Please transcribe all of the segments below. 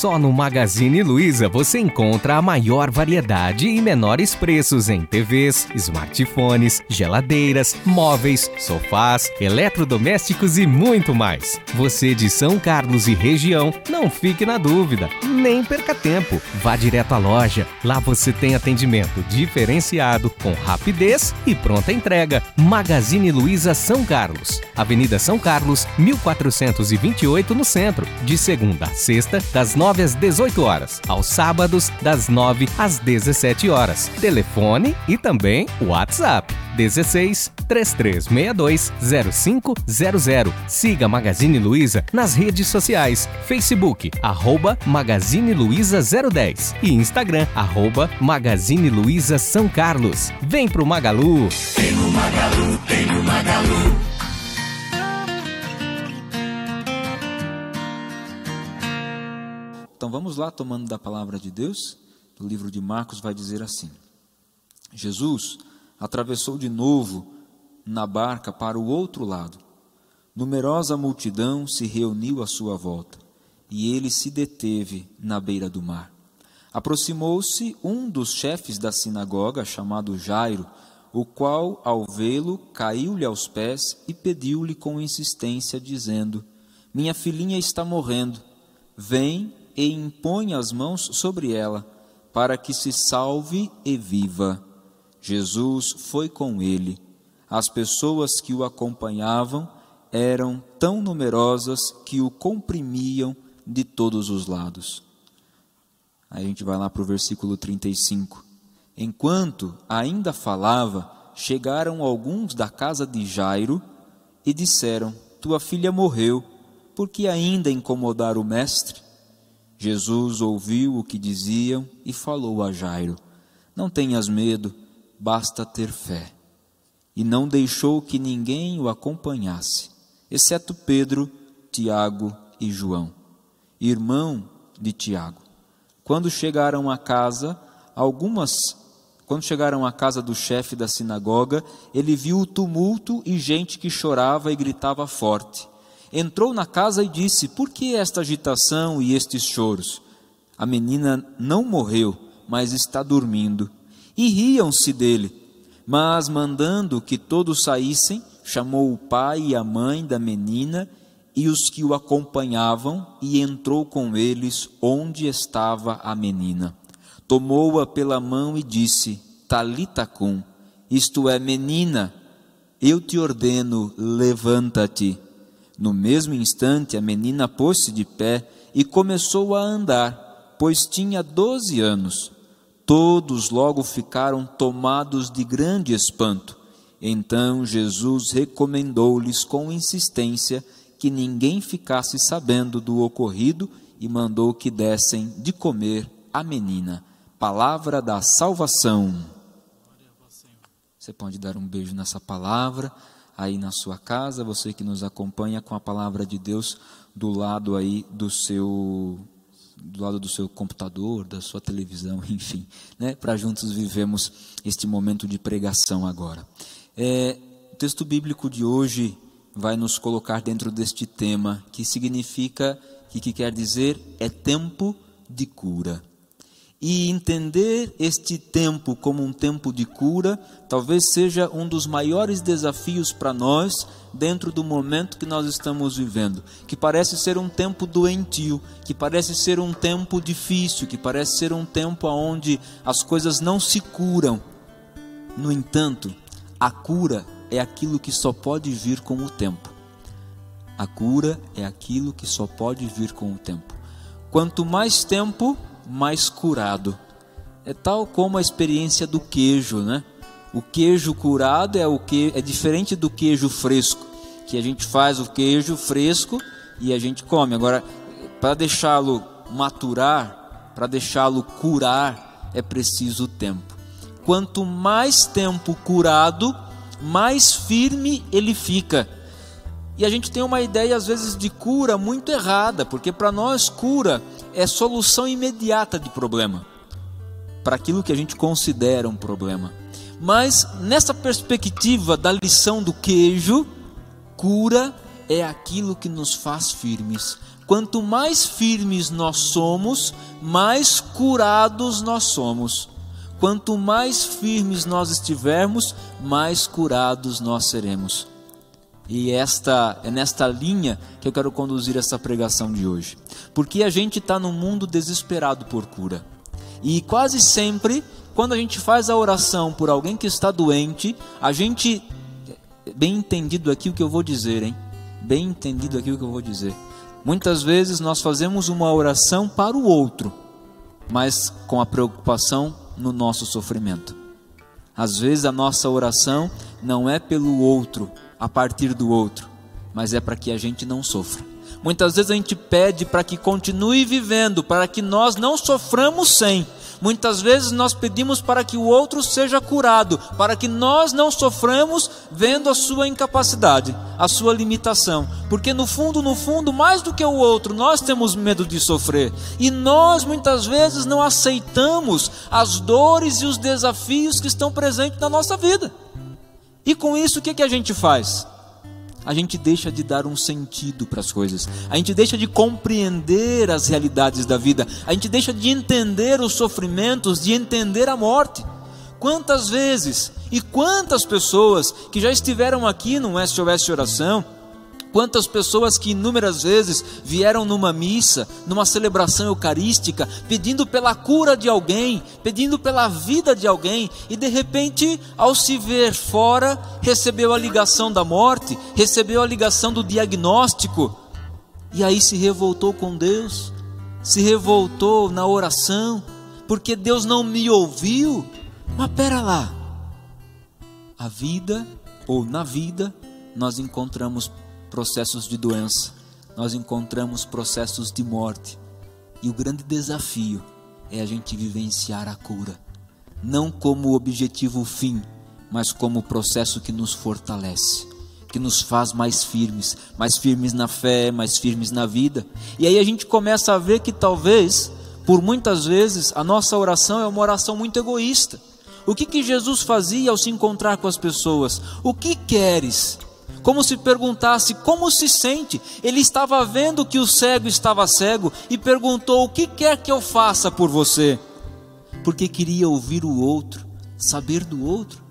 Só no Magazine Luiza você encontra a maior variedade e menores preços em TVs, smartphones, geladeiras, móveis, sofás, eletrodomésticos e muito mais. Você de São Carlos e região, não fique na dúvida, nem perca tempo. Vá direto à loja. Lá você tem atendimento diferenciado, com rapidez e pronta entrega. Magazine Luiza São Carlos, Avenida São Carlos, 1428 no centro, de segunda a sexta, das 9 9 às 18 horas, aos sábados, das 9 às 17 horas. Telefone e também WhatsApp 16 3362 0500. Siga Magazine Luiza nas redes sociais: Facebook, arroba Magazine Luiza 010 e Instagram, arroba Magazine Luiza São Carlos. Vem pro Magalu! Tem no Magalu, tem no Magalu. Vamos lá, tomando da palavra de Deus, o livro de Marcos vai dizer assim: Jesus atravessou de novo na barca para o outro lado. Numerosa multidão se reuniu à sua volta, e ele se deteve na beira do mar. Aproximou-se um dos chefes da sinagoga, chamado Jairo, o qual, ao vê-lo, caiu-lhe aos pés e pediu-lhe com insistência, dizendo: Minha filhinha está morrendo. Vem e impõe as mãos sobre ela, para que se salve e viva. Jesus foi com ele. As pessoas que o acompanhavam eram tão numerosas que o comprimiam de todos os lados. Aí a gente vai lá para o versículo 35. Enquanto ainda falava, chegaram alguns da casa de Jairo e disseram: Tua filha morreu, por que ainda incomodar o mestre? Jesus ouviu o que diziam e falou a Jairo: Não tenhas medo, basta ter fé. E não deixou que ninguém o acompanhasse, exceto Pedro, Tiago e João, irmão de Tiago. Quando chegaram à casa, algumas quando chegaram à casa do chefe da sinagoga, ele viu o tumulto e gente que chorava e gritava forte entrou na casa e disse: Por que esta agitação e estes choros? A menina não morreu, mas está dormindo. E riam-se dele. Mas, mandando que todos saíssem, chamou o pai e a mãe da menina e os que o acompanhavam e entrou com eles onde estava a menina. Tomou-a pela mão e disse: Talita cum, isto é, menina, eu te ordeno, levanta-te. No mesmo instante, a menina pôs-se de pé e começou a andar, pois tinha doze anos. Todos logo ficaram tomados de grande espanto. Então Jesus recomendou-lhes com insistência que ninguém ficasse sabendo do ocorrido e mandou que dessem de comer a menina. Palavra da salvação. Você pode dar um beijo nessa palavra aí na sua casa, você que nos acompanha com a palavra de Deus do lado aí do seu do lado do seu computador, da sua televisão, enfim, né? Para juntos vivemos este momento de pregação agora. É, o texto bíblico de hoje vai nos colocar dentro deste tema que significa que, que quer dizer é tempo de cura. E entender este tempo como um tempo de cura, talvez seja um dos maiores desafios para nós dentro do momento que nós estamos vivendo, que parece ser um tempo doentio, que parece ser um tempo difícil, que parece ser um tempo onde as coisas não se curam. No entanto, a cura é aquilo que só pode vir com o tempo. A cura é aquilo que só pode vir com o tempo. Quanto mais tempo, mais curado. É tal como a experiência do queijo, né? O queijo curado é o que é diferente do queijo fresco, que a gente faz o queijo fresco e a gente come. Agora, para deixá-lo maturar, para deixá-lo curar, é preciso tempo. Quanto mais tempo curado, mais firme ele fica. E a gente tem uma ideia, às vezes, de cura muito errada, porque para nós, cura é solução imediata de problema, para aquilo que a gente considera um problema. Mas, nessa perspectiva da lição do queijo, cura é aquilo que nos faz firmes. Quanto mais firmes nós somos, mais curados nós somos. Quanto mais firmes nós estivermos, mais curados nós seremos. E esta é nesta linha que eu quero conduzir essa pregação de hoje. Porque a gente está num mundo desesperado por cura. E quase sempre, quando a gente faz a oração por alguém que está doente, a gente. Bem entendido aqui o que eu vou dizer, hein? Bem entendido aqui o que eu vou dizer. Muitas vezes nós fazemos uma oração para o outro, mas com a preocupação no nosso sofrimento. Às vezes a nossa oração não é pelo outro, a partir do outro, mas é para que a gente não sofra. Muitas vezes a gente pede para que continue vivendo, para que nós não soframos sem. Muitas vezes nós pedimos para que o outro seja curado, para que nós não soframos vendo a sua incapacidade, a sua limitação. Porque no fundo, no fundo, mais do que o outro, nós temos medo de sofrer. E nós muitas vezes não aceitamos as dores e os desafios que estão presentes na nossa vida. E com isso, o que, que a gente faz? A gente deixa de dar um sentido para as coisas, a gente deixa de compreender as realidades da vida, a gente deixa de entender os sofrimentos, de entender a morte. Quantas vezes e quantas pessoas que já estiveram aqui no SOS Oração, Quantas pessoas que inúmeras vezes vieram numa missa, numa celebração eucarística, pedindo pela cura de alguém, pedindo pela vida de alguém, e de repente, ao se ver fora, recebeu a ligação da morte, recebeu a ligação do diagnóstico, e aí se revoltou com Deus, se revoltou na oração, porque Deus não me ouviu. Mas pera lá, a vida, ou na vida, nós encontramos processos de doença, nós encontramos processos de morte. E o grande desafio é a gente vivenciar a cura, não como objetivo fim, mas como processo que nos fortalece, que nos faz mais firmes, mais firmes na fé, mais firmes na vida. E aí a gente começa a ver que talvez, por muitas vezes, a nossa oração é uma oração muito egoísta. O que, que Jesus fazia ao se encontrar com as pessoas? O que queres? Como se perguntasse como se sente. Ele estava vendo que o cego estava cego e perguntou: O que quer que eu faça por você? Porque queria ouvir o outro, saber do outro.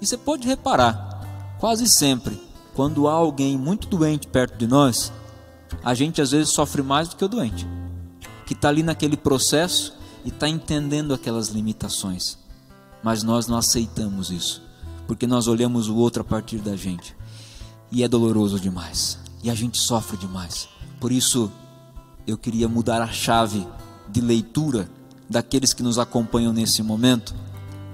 E você pode reparar, quase sempre, quando há alguém muito doente perto de nós, a gente às vezes sofre mais do que o doente, que está ali naquele processo e está entendendo aquelas limitações. Mas nós não aceitamos isso, porque nós olhamos o outro a partir da gente e é doloroso demais. E a gente sofre demais. Por isso, eu queria mudar a chave de leitura daqueles que nos acompanham nesse momento,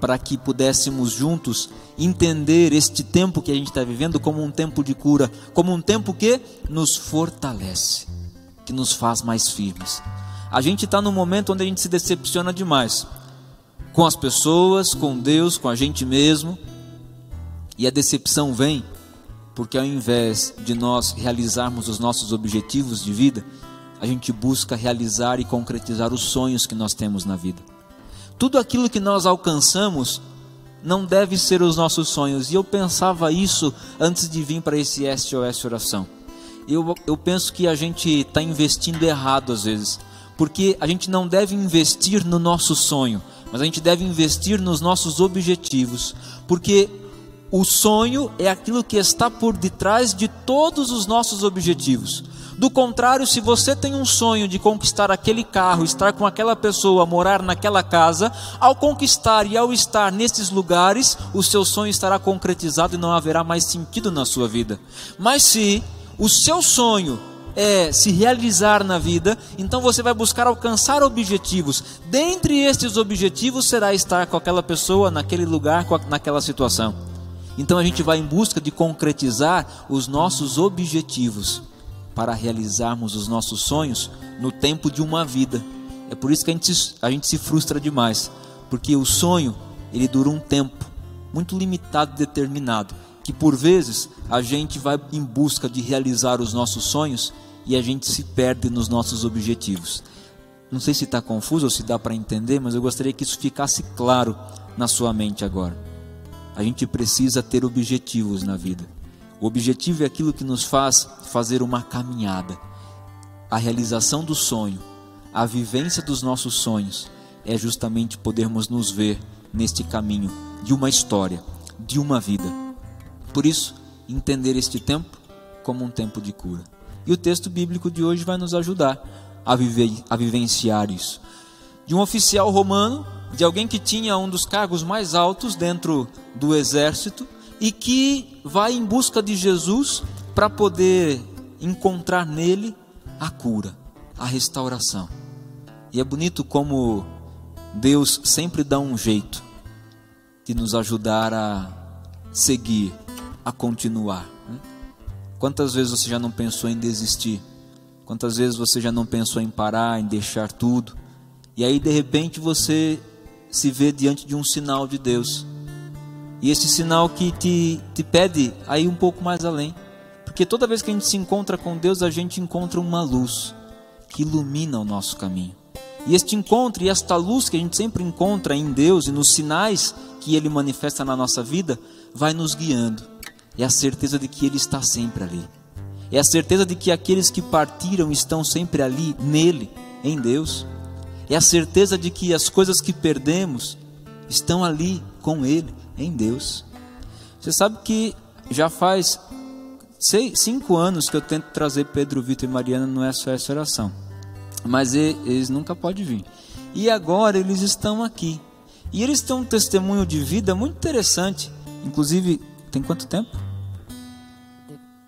para que pudéssemos juntos entender este tempo que a gente está vivendo como um tempo de cura, como um tempo que nos fortalece, que nos faz mais firmes. A gente está num momento onde a gente se decepciona demais com as pessoas, com Deus, com a gente mesmo, e a decepção vem porque ao invés de nós realizarmos os nossos objetivos de vida, a gente busca realizar e concretizar os sonhos que nós temos na vida. Tudo aquilo que nós alcançamos não deve ser os nossos sonhos. E eu pensava isso antes de vir para esse SOS Oração. Eu, eu penso que a gente está investindo errado às vezes, porque a gente não deve investir no nosso sonho, mas a gente deve investir nos nossos objetivos, porque o sonho é aquilo que está por detrás de todos os nossos objetivos. Do contrário, se você tem um sonho de conquistar aquele carro, estar com aquela pessoa, morar naquela casa, ao conquistar e ao estar nesses lugares, o seu sonho estará concretizado e não haverá mais sentido na sua vida. Mas se o seu sonho é se realizar na vida, então você vai buscar alcançar objetivos. Dentre estes objetivos será estar com aquela pessoa, naquele lugar, naquela situação. Então a gente vai em busca de concretizar os nossos objetivos para realizarmos os nossos sonhos no tempo de uma vida. É por isso que a gente, a gente se frustra demais, porque o sonho ele dura um tempo muito limitado, determinado, que que por vezes a gente vai em busca de realizar os nossos sonhos e a gente se perde nos nossos objetivos. Não sei se está confuso ou se dá para entender, mas eu gostaria que isso ficasse claro na sua mente agora. A gente precisa ter objetivos na vida. O objetivo é aquilo que nos faz fazer uma caminhada. A realização do sonho, a vivência dos nossos sonhos, é justamente podermos nos ver neste caminho de uma história, de uma vida. Por isso, entender este tempo como um tempo de cura. E o texto bíblico de hoje vai nos ajudar a, viver, a vivenciar isso. De um oficial romano, de alguém que tinha um dos cargos mais altos dentro do exército e que vai em busca de Jesus para poder encontrar nele a cura, a restauração. E é bonito como Deus sempre dá um jeito de nos ajudar a seguir, a continuar. Né? Quantas vezes você já não pensou em desistir? Quantas vezes você já não pensou em parar, em deixar tudo? E aí de repente você se vê diante de um sinal de Deus. E esse sinal que te, te pede a ir um pouco mais além. Porque toda vez que a gente se encontra com Deus, a gente encontra uma luz que ilumina o nosso caminho. E este encontro e esta luz que a gente sempre encontra em Deus e nos sinais que Ele manifesta na nossa vida, vai nos guiando. É a certeza de que Ele está sempre ali. É a certeza de que aqueles que partiram estão sempre ali, nele, em Deus. É a certeza de que as coisas que perdemos estão ali com Ele, em Deus. Você sabe que já faz seis, cinco anos que eu tento trazer Pedro, Vitor e Mariana no SOS Oração mas eles nunca podem vir. E agora eles estão aqui. E eles têm um testemunho de vida muito interessante. Inclusive, tem quanto tempo?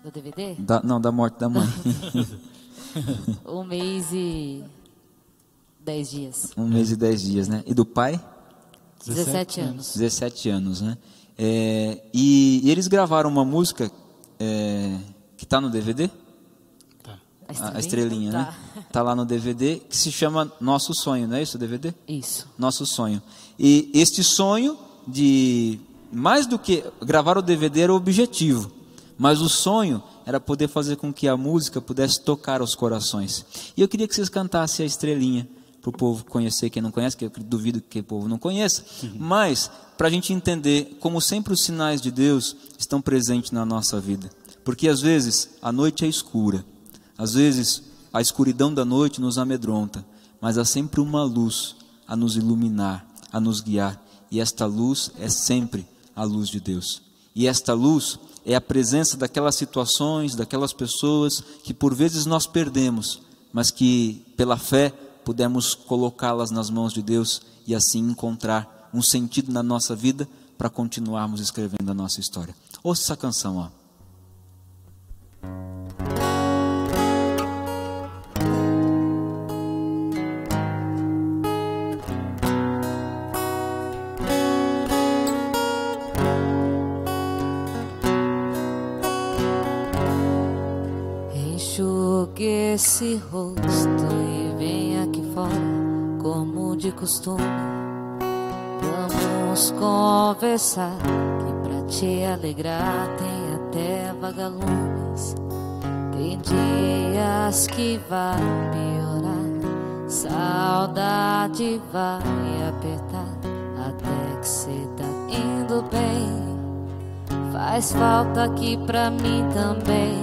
Do DVD? Da, não, da morte da mãe. um mês e dez dias. Um mês e dez dias, né? E do pai? 17 anos. 17 anos, né? É, e, e, eles gravaram uma música é, que está no DVD? A estrelinha, a estrelinha tá. né? Tá lá no DVD que se chama Nosso Sonho, não é isso o DVD? Isso. Nosso Sonho. E este sonho de mais do que gravar o DVD era o objetivo, mas o sonho era poder fazer com que a música pudesse tocar os corações. E eu queria que vocês cantassem a estrelinha para o povo conhecer, quem não conhece, que eu duvido que o povo não conheça, mas para a gente entender como sempre os sinais de Deus estão presentes na nossa vida. Porque às vezes a noite é escura, às vezes, a escuridão da noite nos amedronta, mas há sempre uma luz a nos iluminar, a nos guiar, e esta luz é sempre a luz de Deus. E esta luz é a presença daquelas situações, daquelas pessoas que por vezes nós perdemos, mas que pela fé pudemos colocá-las nas mãos de Deus e assim encontrar um sentido na nossa vida para continuarmos escrevendo a nossa história. Ouça essa canção, ó. esse rosto e aqui fora, como de costume. Vamos conversar, que pra te alegrar tem até vagalumes. Tem dias que vai piorar, saudade vai apertar, até que cê tá indo bem. Faz falta aqui pra mim também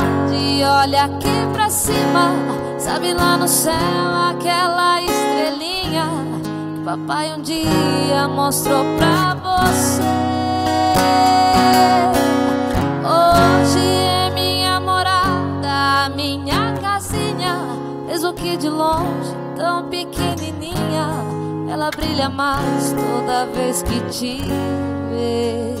olha aqui pra cima Sabe lá no céu aquela estrelinha que papai um dia mostrou pra você. Hoje é minha morada, minha casinha, mesmo que de longe, tão pequenininha, ela brilha mais toda vez que te vê.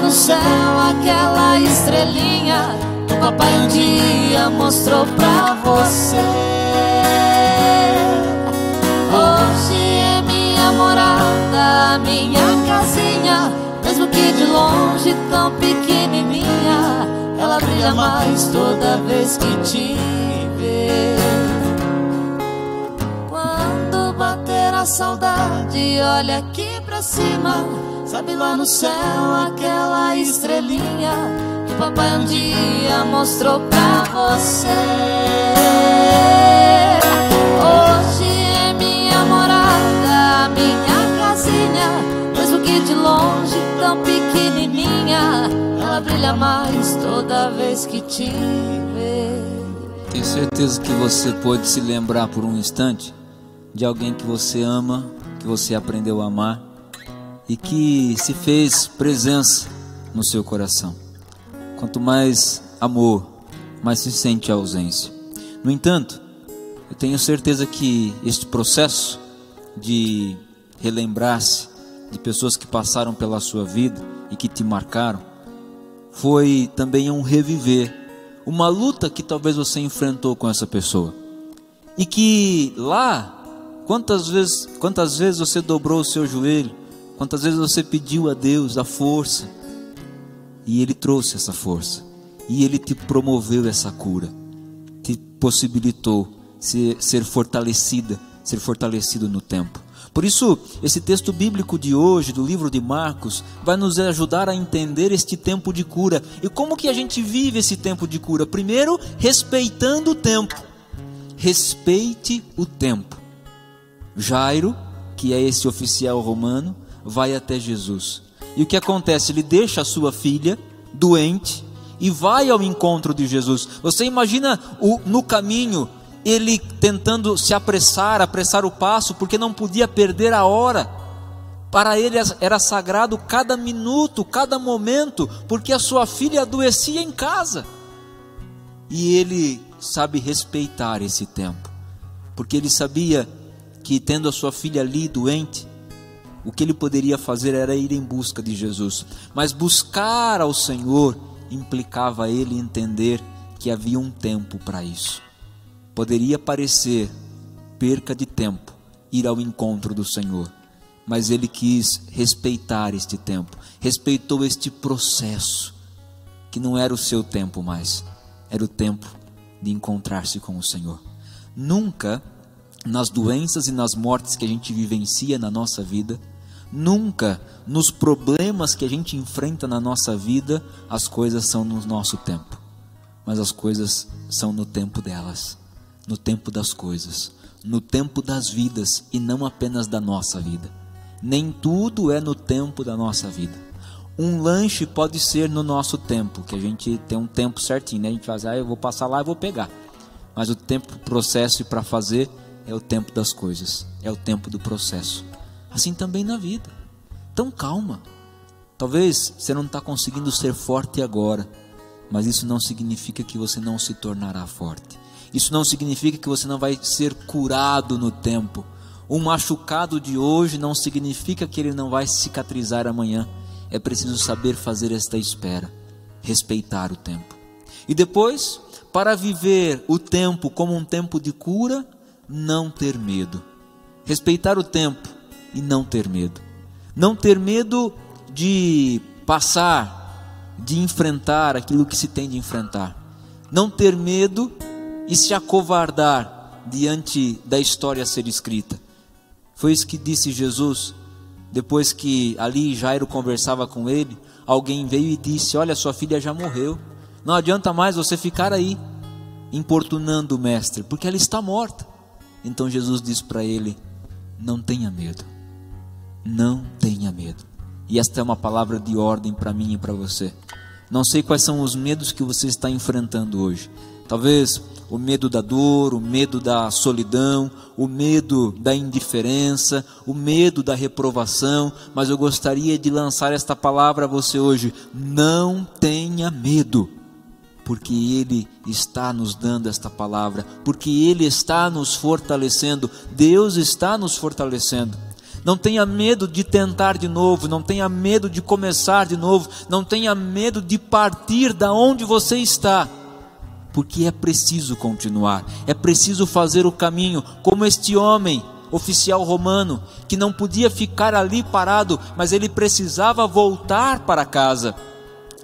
no céu aquela estrelinha Que o papai um dia mostrou pra você. Hoje é minha morada, minha casinha Mesmo que de longe tão pequenininha Ela brilha mais toda vez que te vê Quando bater a saudade, olha aqui pra cima Sabe lá no céu aquela estrelinha Que papai um dia mostrou pra você. Hoje é minha morada, minha casinha Mesmo que de longe tão pequenininha Ela brilha mais toda vez que te vê Tenho certeza que você pode se lembrar por um instante de alguém que você ama, que você aprendeu a amar e que se fez presença no seu coração. Quanto mais amor, mais se sente a ausência. No entanto, eu tenho certeza que este processo de relembrar-se de pessoas que passaram pela sua vida e que te marcaram foi também um reviver uma luta que talvez você enfrentou com essa pessoa. E que lá, quantas vezes, quantas vezes você dobrou o seu joelho, quantas vezes você pediu a Deus a força, e Ele trouxe essa força, e Ele te promoveu essa cura, te possibilitou ser, ser fortalecida, ser fortalecido no tempo. Por isso, esse texto bíblico de hoje, do livro de Marcos, vai nos ajudar a entender este tempo de cura. E como que a gente vive esse tempo de cura? Primeiro, respeitando o tempo. Respeite o tempo. Jairo, que é esse oficial romano, vai até Jesus. E o que acontece? Ele deixa a sua filha doente e vai ao encontro de Jesus. Você imagina o, no caminho ele tentando se apressar, apressar o passo, porque não podia perder a hora. Para ele era sagrado cada minuto, cada momento, porque a sua filha adoecia em casa. E ele sabe respeitar esse tempo, porque ele sabia que tendo a sua filha ali doente, o que ele poderia fazer era ir em busca de Jesus. Mas buscar ao Senhor implicava ele entender que havia um tempo para isso. Poderia parecer perca de tempo ir ao encontro do Senhor, mas ele quis respeitar este tempo, respeitou este processo, que não era o seu tempo mais, era o tempo de encontrar-se com o Senhor. Nunca, nas doenças e nas mortes que a gente vivencia na nossa vida, nunca nos problemas que a gente enfrenta na nossa vida, as coisas são no nosso tempo, mas as coisas são no tempo delas no tempo das coisas, no tempo das vidas e não apenas da nossa vida. Nem tudo é no tempo da nossa vida. Um lanche pode ser no nosso tempo, que a gente tem um tempo certinho, né? A gente faz, ah, eu vou passar lá e vou pegar. Mas o tempo, processo para fazer é o tempo das coisas, é o tempo do processo. Assim também na vida. Então calma. Talvez você não está conseguindo ser forte agora, mas isso não significa que você não se tornará forte. Isso não significa que você não vai ser curado no tempo. Um machucado de hoje não significa que ele não vai cicatrizar amanhã. É preciso saber fazer esta espera, respeitar o tempo. E depois, para viver o tempo como um tempo de cura, não ter medo. Respeitar o tempo e não ter medo. Não ter medo de passar, de enfrentar aquilo que se tem de enfrentar. Não ter medo e se acovardar diante da história a ser escrita. Foi isso que disse Jesus, depois que ali Jairo conversava com ele, alguém veio e disse: Olha, sua filha já morreu, não adianta mais você ficar aí importunando o mestre, porque ela está morta. Então Jesus disse para ele: Não tenha medo, não tenha medo. E esta é uma palavra de ordem para mim e para você. Não sei quais são os medos que você está enfrentando hoje. Talvez o medo da dor, o medo da solidão, o medo da indiferença, o medo da reprovação, mas eu gostaria de lançar esta palavra a você hoje: não tenha medo, porque Ele está nos dando esta palavra, porque Ele está nos fortalecendo, Deus está nos fortalecendo. Não tenha medo de tentar de novo, não tenha medo de começar de novo, não tenha medo de partir da onde você está porque é preciso continuar, é preciso fazer o caminho, como este homem, oficial romano, que não podia ficar ali parado, mas ele precisava voltar para casa,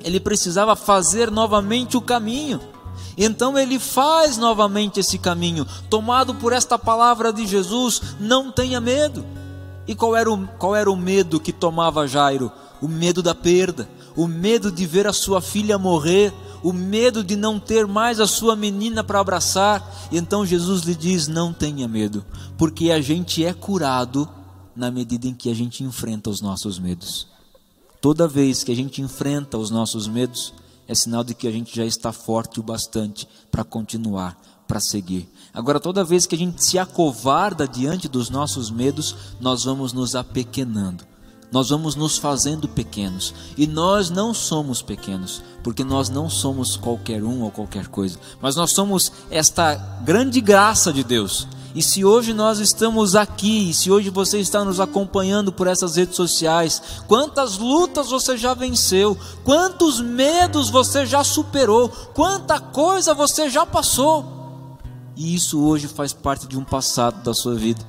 ele precisava fazer novamente o caminho. Então ele faz novamente esse caminho, tomado por esta palavra de Jesus: não tenha medo. E qual era o, qual era o medo que tomava Jairo? O medo da perda, o medo de ver a sua filha morrer, o medo de não ter mais a sua menina para abraçar. E então Jesus lhe diz: Não tenha medo, porque a gente é curado na medida em que a gente enfrenta os nossos medos. Toda vez que a gente enfrenta os nossos medos, é sinal de que a gente já está forte o bastante para continuar, para seguir. Agora, toda vez que a gente se acovarda diante dos nossos medos, nós vamos nos apequenando nós vamos nos fazendo pequenos. E nós não somos pequenos, porque nós não somos qualquer um ou qualquer coisa, mas nós somos esta grande graça de Deus. E se hoje nós estamos aqui, e se hoje você está nos acompanhando por essas redes sociais, quantas lutas você já venceu, quantos medos você já superou, quanta coisa você já passou. E isso hoje faz parte de um passado da sua vida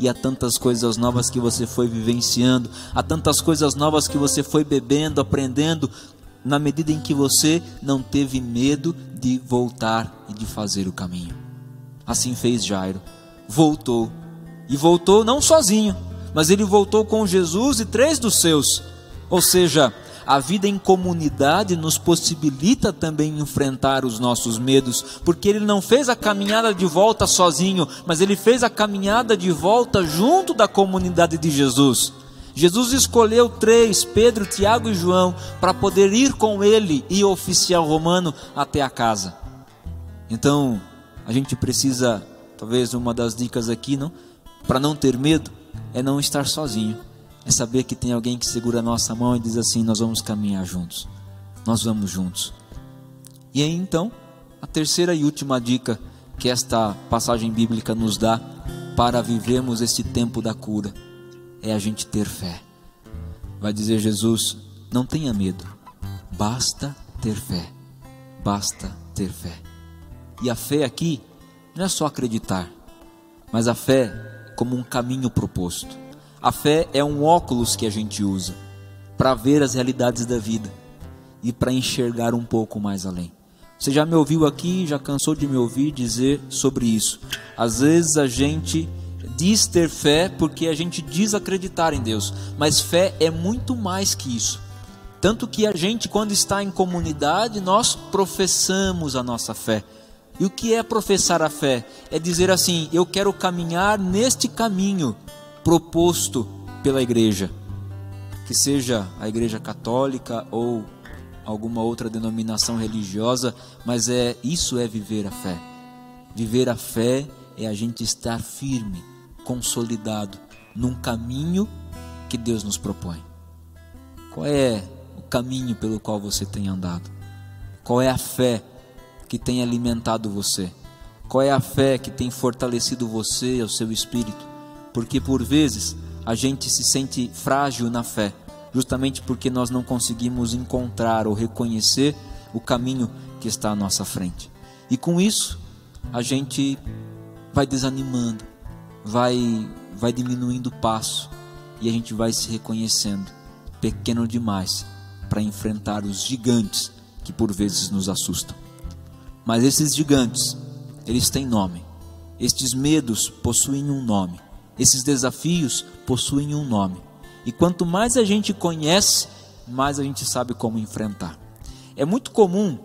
e há tantas coisas novas que você foi vivenciando, há tantas coisas novas que você foi bebendo, aprendendo, na medida em que você não teve medo de voltar e de fazer o caminho. Assim fez Jairo. Voltou. E voltou não sozinho, mas ele voltou com Jesus e três dos seus. Ou seja, a vida em comunidade nos possibilita também enfrentar os nossos medos, porque ele não fez a caminhada de volta sozinho, mas ele fez a caminhada de volta junto da comunidade de Jesus. Jesus escolheu três, Pedro, Tiago e João, para poder ir com ele e o oficial romano até a casa. Então, a gente precisa, talvez uma das dicas aqui, não? Para não ter medo, é não estar sozinho é saber que tem alguém que segura a nossa mão e diz assim: Nós vamos caminhar juntos, nós vamos juntos. E aí então, a terceira e última dica que esta passagem bíblica nos dá para vivermos esse tempo da cura é a gente ter fé. Vai dizer Jesus: Não tenha medo, basta ter fé, basta ter fé. E a fé aqui não é só acreditar, mas a fé como um caminho proposto a fé é um óculos que a gente usa para ver as realidades da vida e para enxergar um pouco mais além. Você já me ouviu aqui, já cansou de me ouvir dizer sobre isso. Às vezes a gente diz ter fé porque a gente diz acreditar em Deus, mas fé é muito mais que isso. Tanto que a gente, quando está em comunidade, nós professamos a nossa fé. E o que é professar a fé? É dizer assim: eu quero caminhar neste caminho proposto pela igreja, que seja a igreja católica ou alguma outra denominação religiosa, mas é isso é viver a fé. Viver a fé é a gente estar firme, consolidado num caminho que Deus nos propõe. Qual é o caminho pelo qual você tem andado? Qual é a fé que tem alimentado você? Qual é a fé que tem fortalecido você e o seu espírito? Porque por vezes a gente se sente frágil na fé, justamente porque nós não conseguimos encontrar ou reconhecer o caminho que está à nossa frente. E com isso, a gente vai desanimando, vai vai diminuindo o passo e a gente vai se reconhecendo pequeno demais para enfrentar os gigantes que por vezes nos assustam. Mas esses gigantes, eles têm nome. Estes medos possuem um nome. Esses desafios possuem um nome. E quanto mais a gente conhece, mais a gente sabe como enfrentar. É muito comum,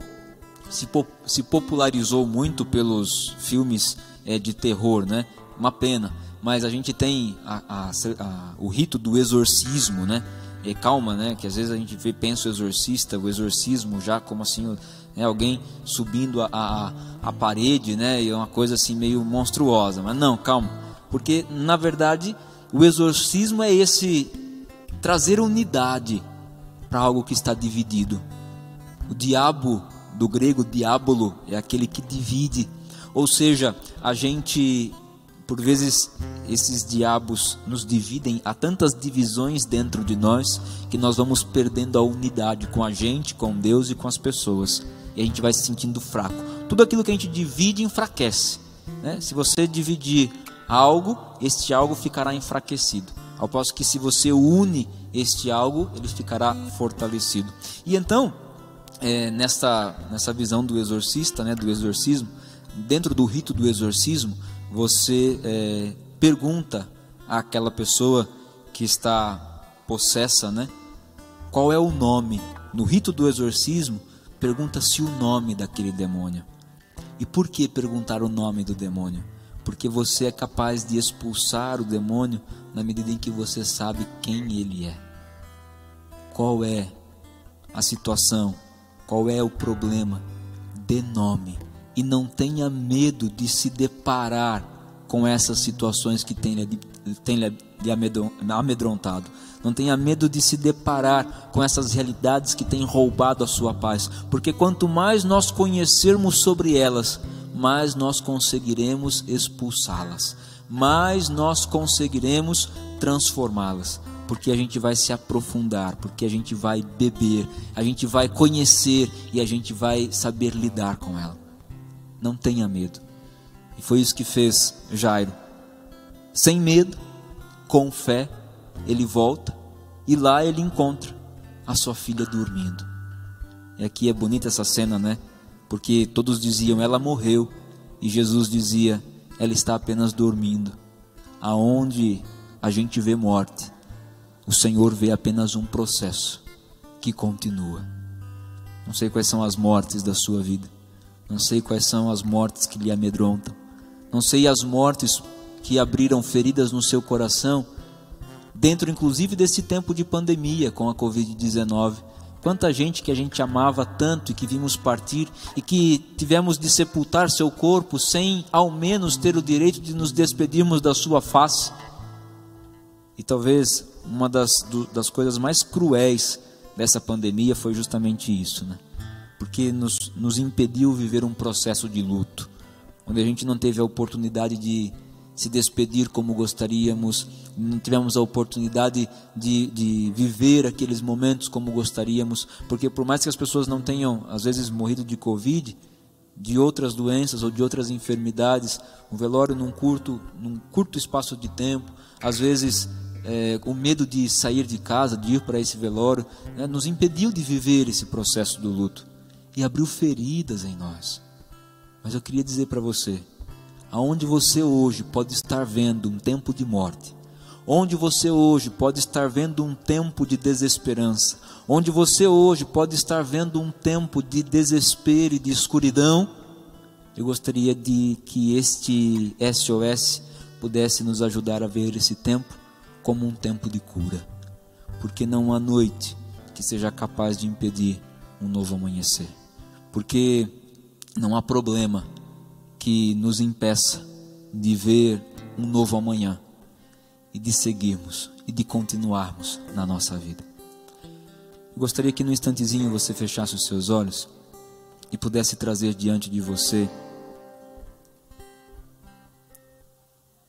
se, se popularizou muito pelos filmes é, de terror, né? Uma pena, mas a gente tem a, a, a, o rito do exorcismo, né? e calma, né? Que às vezes a gente vê, pensa o exorcista, o exorcismo já como assim, né, alguém subindo a, a, a parede, né? E é uma coisa assim meio monstruosa. Mas não, calma, porque na verdade o exorcismo é esse trazer unidade para algo que está dividido. O diabo, do grego diabolo, é aquele que divide. Ou seja, a gente por vezes esses diabos nos dividem, há tantas divisões dentro de nós que nós vamos perdendo a unidade com a gente, com Deus e com as pessoas, e a gente vai se sentindo fraco. Tudo aquilo que a gente divide enfraquece. Né? Se você dividir algo, este algo ficará enfraquecido. Ao passo que se você une este algo, ele ficará fortalecido. E então, é, nessa, nessa visão do exorcista, né, do exorcismo, dentro do rito do exorcismo, você é, pergunta àquela pessoa que está possessa, né? Qual é o nome? No rito do exorcismo, pergunta-se o nome daquele demônio. E por que perguntar o nome do demônio? Porque você é capaz de expulsar o demônio na medida em que você sabe quem ele é. Qual é a situação? Qual é o problema? Dê nome e não tenha medo de se deparar com essas situações que tem tem lhe amedrontado. Não tenha medo de se deparar com essas realidades que têm roubado a sua paz, porque quanto mais nós conhecermos sobre elas, mais nós conseguiremos expulsá-las, mais nós conseguiremos transformá-las porque a gente vai se aprofundar, porque a gente vai beber, a gente vai conhecer e a gente vai saber lidar com ela. Não tenha medo. E foi isso que fez Jairo. Sem medo, com fé, ele volta e lá ele encontra a sua filha dormindo. E aqui é bonita essa cena, né? Porque todos diziam ela morreu e Jesus dizia ela está apenas dormindo. Aonde a gente vê morte, o Senhor vê apenas um processo que continua. Não sei quais são as mortes da sua vida. Não sei quais são as mortes que lhe amedrontam. Não sei as mortes que abriram feridas no seu coração, dentro inclusive desse tempo de pandemia com a Covid-19. Quanta gente que a gente amava tanto e que vimos partir e que tivemos de sepultar seu corpo sem ao menos ter o direito de nos despedirmos da sua face. E talvez uma das, do, das coisas mais cruéis dessa pandemia foi justamente isso, né? porque nos, nos impediu viver um processo de luto, onde a gente não teve a oportunidade de se despedir como gostaríamos, não tivemos a oportunidade de, de viver aqueles momentos como gostaríamos, porque por mais que as pessoas não tenham, às vezes, morrido de Covid, de outras doenças ou de outras enfermidades, um velório num curto, num curto espaço de tempo, às vezes é, o medo de sair de casa, de ir para esse velório, né, nos impediu de viver esse processo do luto e abriu feridas em nós. Mas eu queria dizer para você, aonde você hoje pode estar vendo um tempo de morte, onde você hoje pode estar vendo um tempo de desesperança, onde você hoje pode estar vendo um tempo de desespero e de escuridão, eu gostaria de que este SOS pudesse nos ajudar a ver esse tempo como um tempo de cura, porque não há noite que seja capaz de impedir um novo amanhecer. Porque não há problema que nos impeça de ver um novo amanhã e de seguirmos e de continuarmos na nossa vida. Eu gostaria que no instantezinho você fechasse os seus olhos e pudesse trazer diante de você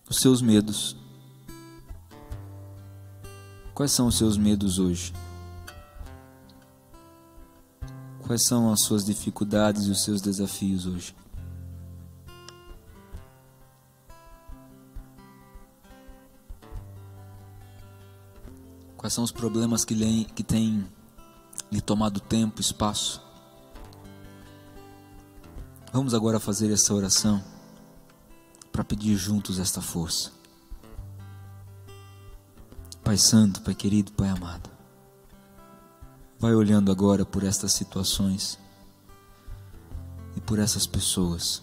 os seus medos. Quais são os seus medos hoje? Quais são as suas dificuldades e os seus desafios hoje? Quais são os problemas que, lhe, que têm lhe tomado tempo, espaço? Vamos agora fazer essa oração para pedir juntos esta força. Pai Santo, Pai querido, Pai amado. Vai olhando agora por estas situações e por essas pessoas.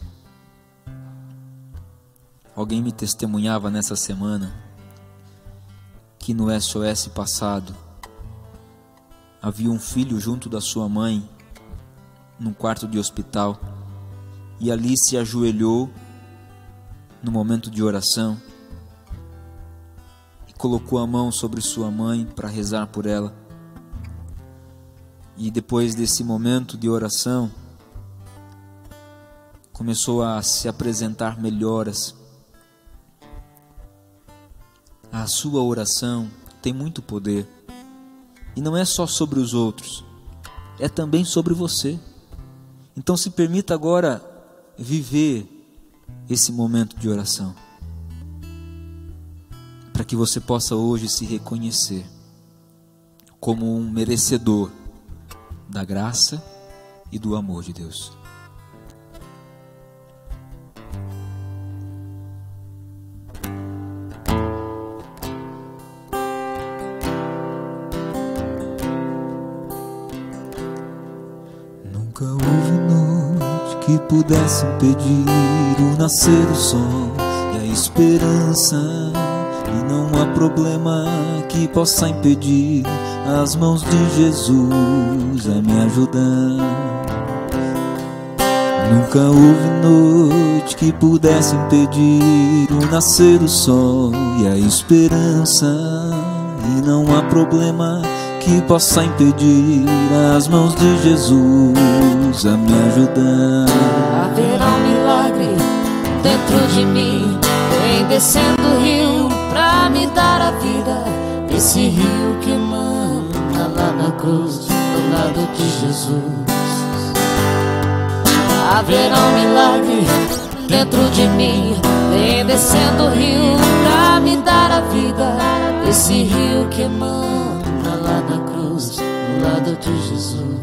Alguém me testemunhava nessa semana que no SOS passado havia um filho junto da sua mãe, num quarto de hospital, e ali se ajoelhou no momento de oração e colocou a mão sobre sua mãe para rezar por ela. E depois desse momento de oração, começou a se apresentar melhoras. A sua oração tem muito poder. E não é só sobre os outros, é também sobre você. Então se permita agora viver esse momento de oração. Para que você possa hoje se reconhecer como um merecedor da graça e do amor de Deus. Que pudesse impedir o nascer do sol e a esperança. E não há problema que possa impedir as mãos de Jesus a me ajudar. Nunca houve noite que pudesse impedir o nascer do sol e a esperança. E não há problema que possa impedir as mãos de Jesus a me ajudar. Haverá um milagre dentro de mim, vem descendo o rio pra me dar a vida. Esse rio que emana lá na cruz, do lado de Jesus. Haverá um milagre dentro de mim, vem descendo o rio pra me dar a vida. Esse rio que emana lá na cruz, do lado de Jesus.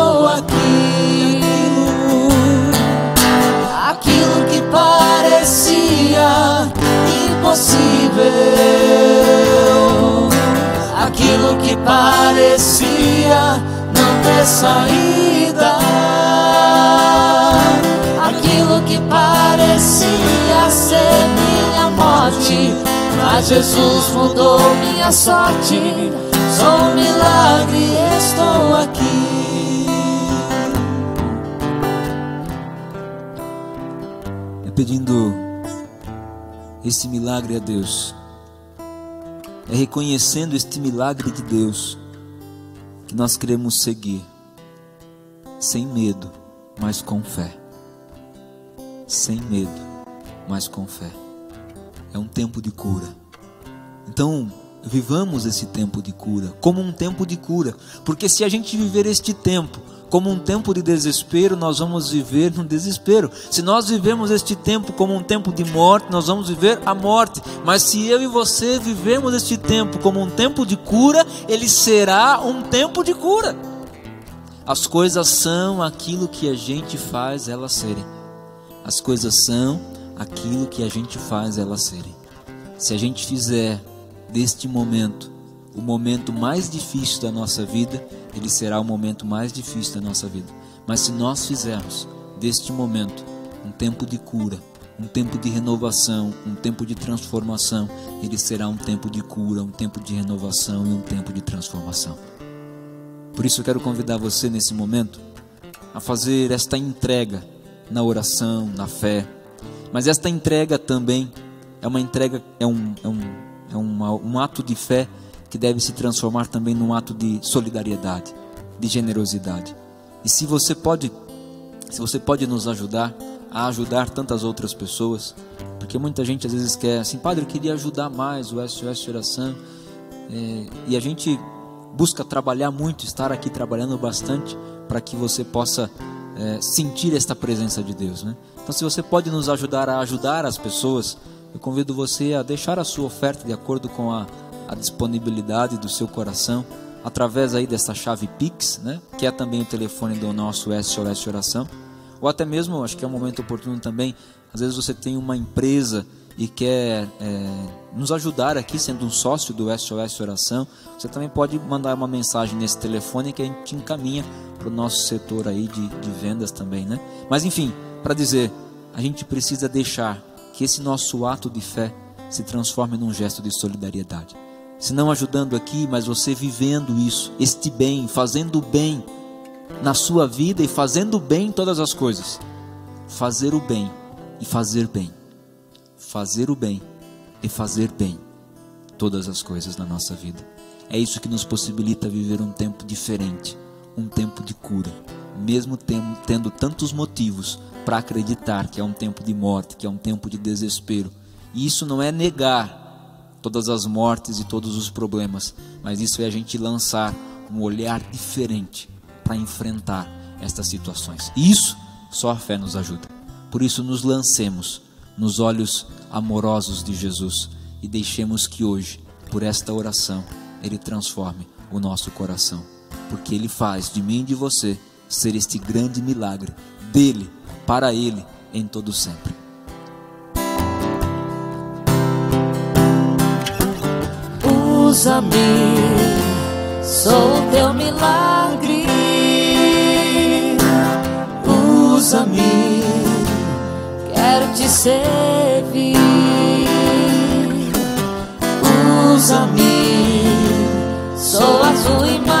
aquilo que parecia não ter saída, aquilo que parecia ser minha morte, mas Jesus mudou minha sorte. Sou um milagre, estou aqui. É pedindo esse milagre a Deus. É reconhecendo este milagre de Deus que nós queremos seguir, sem medo, mas com fé. Sem medo, mas com fé. É um tempo de cura. Então, vivamos esse tempo de cura, como um tempo de cura, porque se a gente viver este tempo como um tempo de desespero, nós vamos viver no desespero. Se nós vivemos este tempo como um tempo de morte, nós vamos viver a morte. Mas se eu e você vivemos este tempo como um tempo de cura, ele será um tempo de cura. As coisas são aquilo que a gente faz elas serem. As coisas são aquilo que a gente faz elas serem. Se a gente fizer deste momento o momento mais difícil da nossa vida, ele será o momento mais difícil da nossa vida. Mas se nós fizermos deste momento um tempo de cura, um tempo de renovação, um tempo de transformação, ele será um tempo de cura, um tempo de renovação e um tempo de transformação. Por isso eu quero convidar você nesse momento a fazer esta entrega na oração, na fé. Mas esta entrega também é uma entrega, é um, é um, é uma, um ato de fé que deve se transformar também num ato de solidariedade, de generosidade. E se você pode, se você pode nos ajudar a ajudar tantas outras pessoas, porque muita gente às vezes quer assim, padre, eu queria ajudar mais o SOS Oração, é, e a gente busca trabalhar muito, estar aqui trabalhando bastante para que você possa é, sentir esta presença de Deus, né? Então, se você pode nos ajudar a ajudar as pessoas, eu convido você a deixar a sua oferta de acordo com a a disponibilidade do seu coração através aí dessa chave Pix, né? Que é também o telefone do nosso SOS Oração. Ou até mesmo, acho que é um momento oportuno também, às vezes você tem uma empresa e quer é, nos ajudar aqui, sendo um sócio do SOS Oração, você também pode mandar uma mensagem nesse telefone que a gente encaminha para o nosso setor aí de, de vendas também, né? Mas enfim, para dizer, a gente precisa deixar que esse nosso ato de fé se transforme num gesto de solidariedade. Se não ajudando aqui, mas você vivendo isso, este bem, fazendo o bem na sua vida e fazendo bem em todas as coisas. Fazer o bem e fazer bem. Fazer o bem e fazer bem todas as coisas na nossa vida. É isso que nos possibilita viver um tempo diferente, um tempo de cura, mesmo tendo tantos motivos para acreditar que é um tempo de morte, que é um tempo de desespero. E isso não é negar todas as mortes e todos os problemas, mas isso é a gente lançar um olhar diferente para enfrentar estas situações. E isso só a fé nos ajuda. Por isso nos lancemos nos olhos amorosos de Jesus e deixemos que hoje, por esta oração, ele transforme o nosso coração, porque ele faz de mim e de você ser este grande milagre dele para ele em todo sempre. Usa-me, sou teu milagre. Usa-me, quero te servir. Usa-me, sou a tua imagem.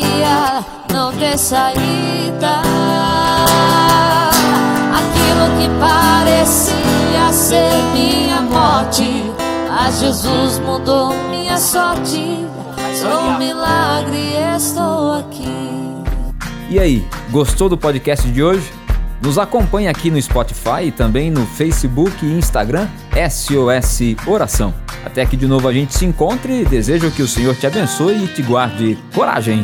não ter saída. Aquilo que parecia ser minha morte. Mas Jesus mudou minha sorte. Sou um milagre, estou aqui. E aí, gostou do podcast de hoje? Nos acompanhe aqui no Spotify e também no Facebook e Instagram SOS Oração. Até que de novo a gente se encontre. Desejo que o Senhor te abençoe e te guarde coragem.